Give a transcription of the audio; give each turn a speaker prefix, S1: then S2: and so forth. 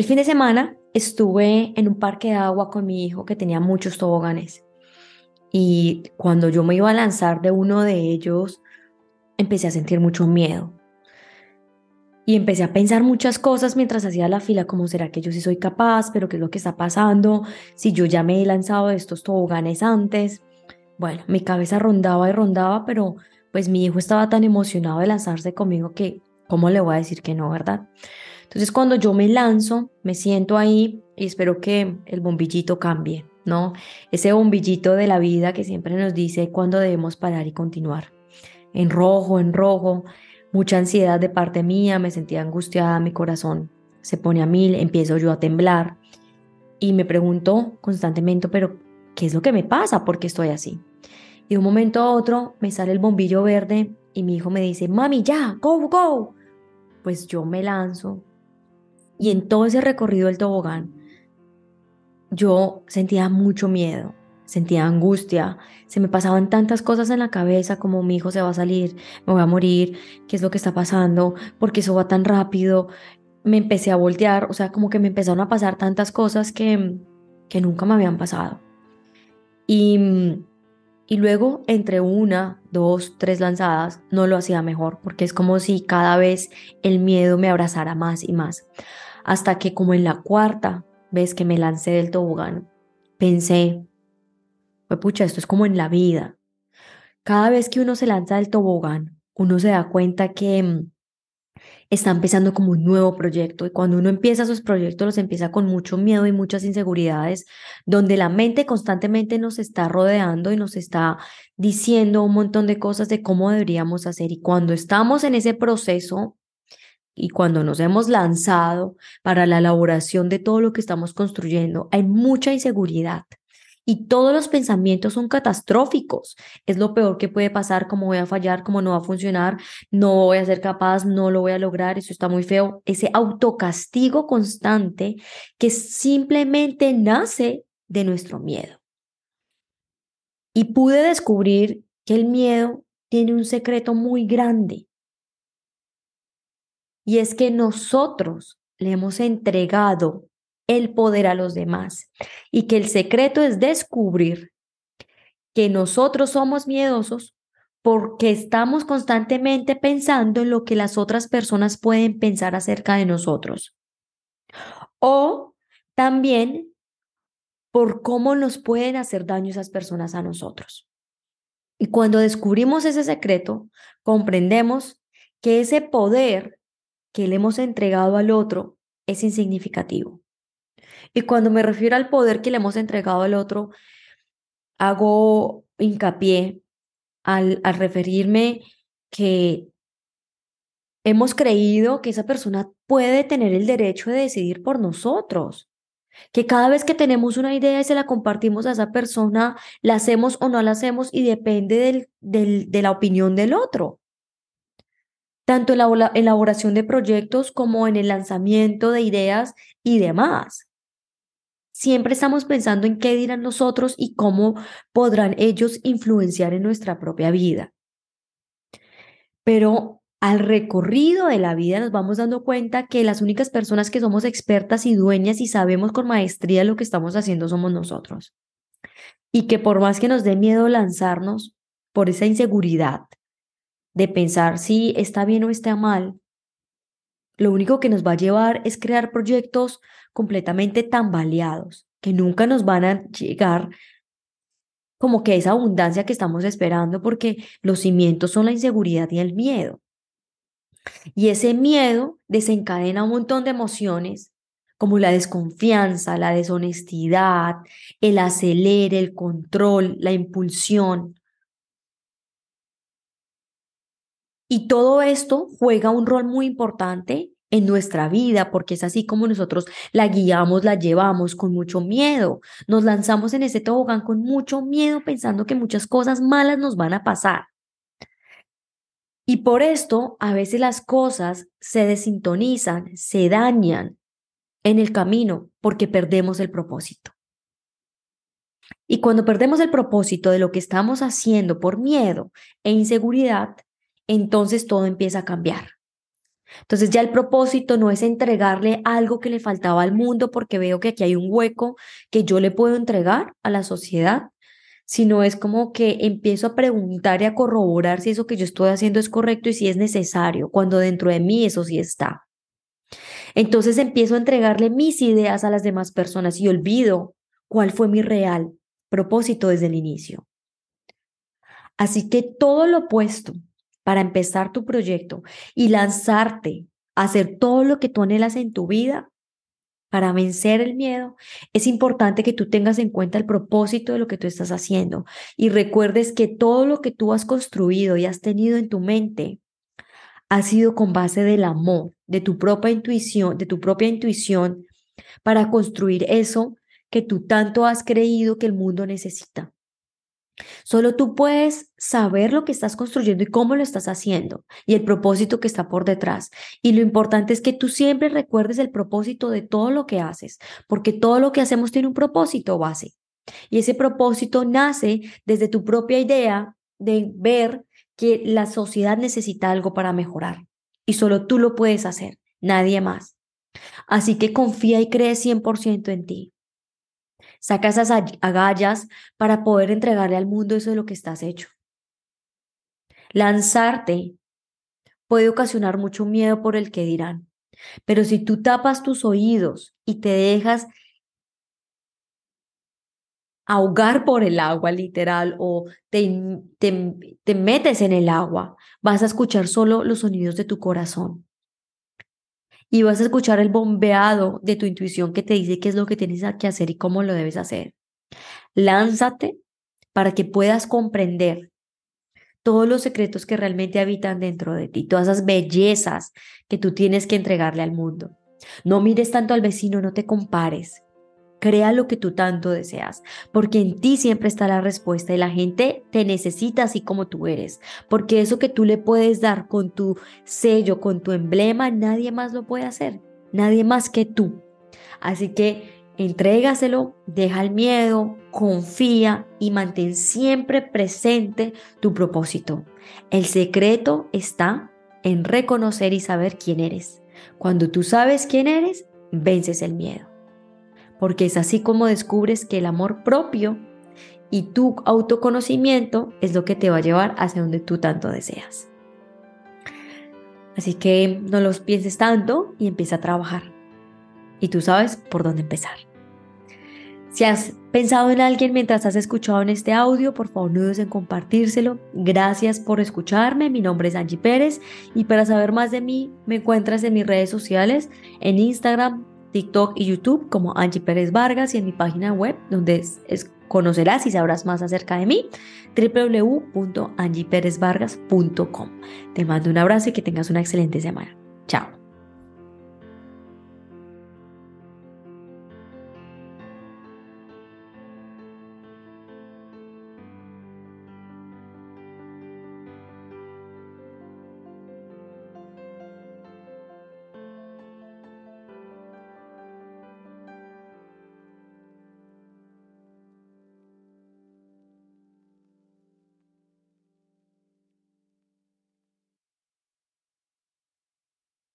S1: El fin de semana estuve en un parque de agua con mi hijo que tenía muchos toboganes. Y cuando yo me iba a lanzar de uno de ellos, empecé a sentir mucho miedo. Y empecé a pensar muchas cosas mientras hacía la fila, como será que yo sí soy capaz, pero qué es lo que está pasando, si yo ya me he lanzado de estos toboganes antes. Bueno, mi cabeza rondaba y rondaba, pero pues mi hijo estaba tan emocionado de lanzarse conmigo que, ¿cómo le voy a decir que no, verdad? Entonces cuando yo me lanzo, me siento ahí y espero que el bombillito cambie, ¿no? Ese bombillito de la vida que siempre nos dice cuándo debemos parar y continuar. En rojo, en rojo, mucha ansiedad de parte mía, me sentía angustiada, mi corazón se pone a mil, empiezo yo a temblar y me pregunto constantemente, pero ¿qué es lo que me pasa? ¿Por qué estoy así? Y de un momento a otro me sale el bombillo verde y mi hijo me dice, mami, ya, go, go. Pues yo me lanzo y en todo ese recorrido del tobogán yo sentía mucho miedo, sentía angustia, se me pasaban tantas cosas en la cabeza como mi hijo se va a salir, me voy a morir, qué es lo que está pasando, porque eso va tan rápido. Me empecé a voltear, o sea, como que me empezaron a pasar tantas cosas que, que nunca me habían pasado. Y, y luego, entre una, dos, tres lanzadas, no lo hacía mejor, porque es como si cada vez el miedo me abrazara más y más. Hasta que como en la cuarta vez que me lancé del tobogán, pensé, pucha, esto es como en la vida. Cada vez que uno se lanza del tobogán, uno se da cuenta que mm, está empezando como un nuevo proyecto y cuando uno empieza esos proyectos los empieza con mucho miedo y muchas inseguridades, donde la mente constantemente nos está rodeando y nos está diciendo un montón de cosas de cómo deberíamos hacer y cuando estamos en ese proceso y cuando nos hemos lanzado para la elaboración de todo lo que estamos construyendo, hay mucha inseguridad y todos los pensamientos son catastróficos. Es lo peor que puede pasar, cómo voy a fallar, cómo no va a funcionar, no voy a ser capaz, no lo voy a lograr, eso está muy feo. Ese autocastigo constante que simplemente nace de nuestro miedo. Y pude descubrir que el miedo tiene un secreto muy grande. Y es que nosotros le hemos entregado el poder a los demás. Y que el secreto es descubrir que nosotros somos miedosos porque estamos constantemente pensando en lo que las otras personas pueden pensar acerca de nosotros. O también por cómo nos pueden hacer daño esas personas a nosotros. Y cuando descubrimos ese secreto, comprendemos que ese poder que le hemos entregado al otro es insignificativo. Y cuando me refiero al poder que le hemos entregado al otro, hago hincapié al, al referirme que hemos creído que esa persona puede tener el derecho de decidir por nosotros. Que cada vez que tenemos una idea y se la compartimos a esa persona, la hacemos o no la hacemos y depende del, del, de la opinión del otro. Tanto en la elaboración de proyectos como en el lanzamiento de ideas y demás. Siempre estamos pensando en qué dirán nosotros y cómo podrán ellos influenciar en nuestra propia vida. Pero al recorrido de la vida nos vamos dando cuenta que las únicas personas que somos expertas y dueñas y sabemos con maestría lo que estamos haciendo somos nosotros. Y que por más que nos dé miedo lanzarnos por esa inseguridad de pensar si está bien o está mal, lo único que nos va a llevar es crear proyectos completamente tambaleados, que nunca nos van a llegar como que esa abundancia que estamos esperando, porque los cimientos son la inseguridad y el miedo. Y ese miedo desencadena un montón de emociones, como la desconfianza, la deshonestidad, el acelere, el control, la impulsión. Y todo esto juega un rol muy importante en nuestra vida, porque es así como nosotros la guiamos, la llevamos con mucho miedo. Nos lanzamos en ese tobogán con mucho miedo pensando que muchas cosas malas nos van a pasar. Y por esto a veces las cosas se desintonizan, se dañan en el camino porque perdemos el propósito. Y cuando perdemos el propósito de lo que estamos haciendo por miedo e inseguridad, entonces todo empieza a cambiar Entonces ya el propósito no es entregarle algo que le faltaba al mundo porque veo que aquí hay un hueco que yo le puedo entregar a la sociedad, sino es como que empiezo a preguntar y a corroborar si eso que yo estoy haciendo es correcto y si es necesario, cuando dentro de mí eso sí está. Entonces empiezo a entregarle mis ideas a las demás personas y olvido cuál fue mi real propósito desde el inicio. Así que todo lo opuesto para empezar tu proyecto y lanzarte a hacer todo lo que tú anhelas en tu vida para vencer el miedo, es importante que tú tengas en cuenta el propósito de lo que tú estás haciendo y recuerdes que todo lo que tú has construido y has tenido en tu mente ha sido con base del amor, de tu propia intuición, de tu propia intuición para construir eso que tú tanto has creído que el mundo necesita. Solo tú puedes saber lo que estás construyendo y cómo lo estás haciendo y el propósito que está por detrás. Y lo importante es que tú siempre recuerdes el propósito de todo lo que haces, porque todo lo que hacemos tiene un propósito base. Y ese propósito nace desde tu propia idea de ver que la sociedad necesita algo para mejorar. Y solo tú lo puedes hacer, nadie más. Así que confía y cree 100% en ti. Saca esas agallas para poder entregarle al mundo eso de lo que estás hecho. Lanzarte puede ocasionar mucho miedo por el que dirán, pero si tú tapas tus oídos y te dejas ahogar por el agua literal o te, te, te metes en el agua, vas a escuchar solo los sonidos de tu corazón y vas a escuchar el bombeado de tu intuición que te dice qué es lo que tienes que hacer y cómo lo debes hacer. Lánzate para que puedas comprender todos los secretos que realmente habitan dentro de ti, todas esas bellezas que tú tienes que entregarle al mundo. No mires tanto al vecino, no te compares. Crea lo que tú tanto deseas, porque en ti siempre está la respuesta y la gente te necesita así como tú eres, porque eso que tú le puedes dar con tu sello, con tu emblema, nadie más lo puede hacer, nadie más que tú. Así que entrégaselo, deja el miedo, confía y mantén siempre presente tu propósito. El secreto está en reconocer y saber quién eres. Cuando tú sabes quién eres, vences el miedo porque es así como descubres que el amor propio y tu autoconocimiento es lo que te va a llevar hacia donde tú tanto deseas. Así que no los pienses tanto y empieza a trabajar. Y tú sabes por dónde empezar. Si has pensado en alguien mientras has escuchado en este audio, por favor no dudes en compartírselo. Gracias por escucharme. Mi nombre es Angie Pérez y para saber más de mí me encuentras en mis redes sociales, en Instagram, TikTok y YouTube como Angie Pérez Vargas y en mi página web donde conocerás y sabrás más acerca de mí, www.angieperezvargas.com. Te mando un abrazo y que tengas una excelente semana. Chao.